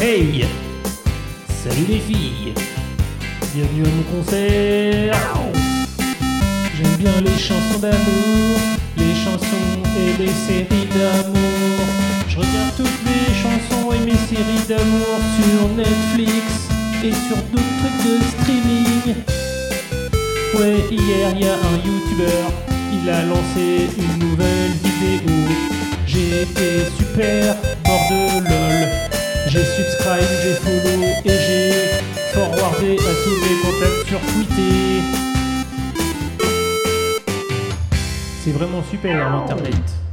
Hey Salut les filles Bienvenue à mon concert J'aime bien les chansons d'amour, les chansons et les séries d'amour. Je regarde toutes les chansons et mes séries d'amour sur Netflix et sur d'autres trucs de streaming. Ouais, hier y a un youtubeur, il a lancé une nouvelle vidéo. J'ai été super mort de. J'ai subscribe, j'ai follow et j'ai forwardé à tous mes contacts sur Twitter. C'est vraiment super l'internet.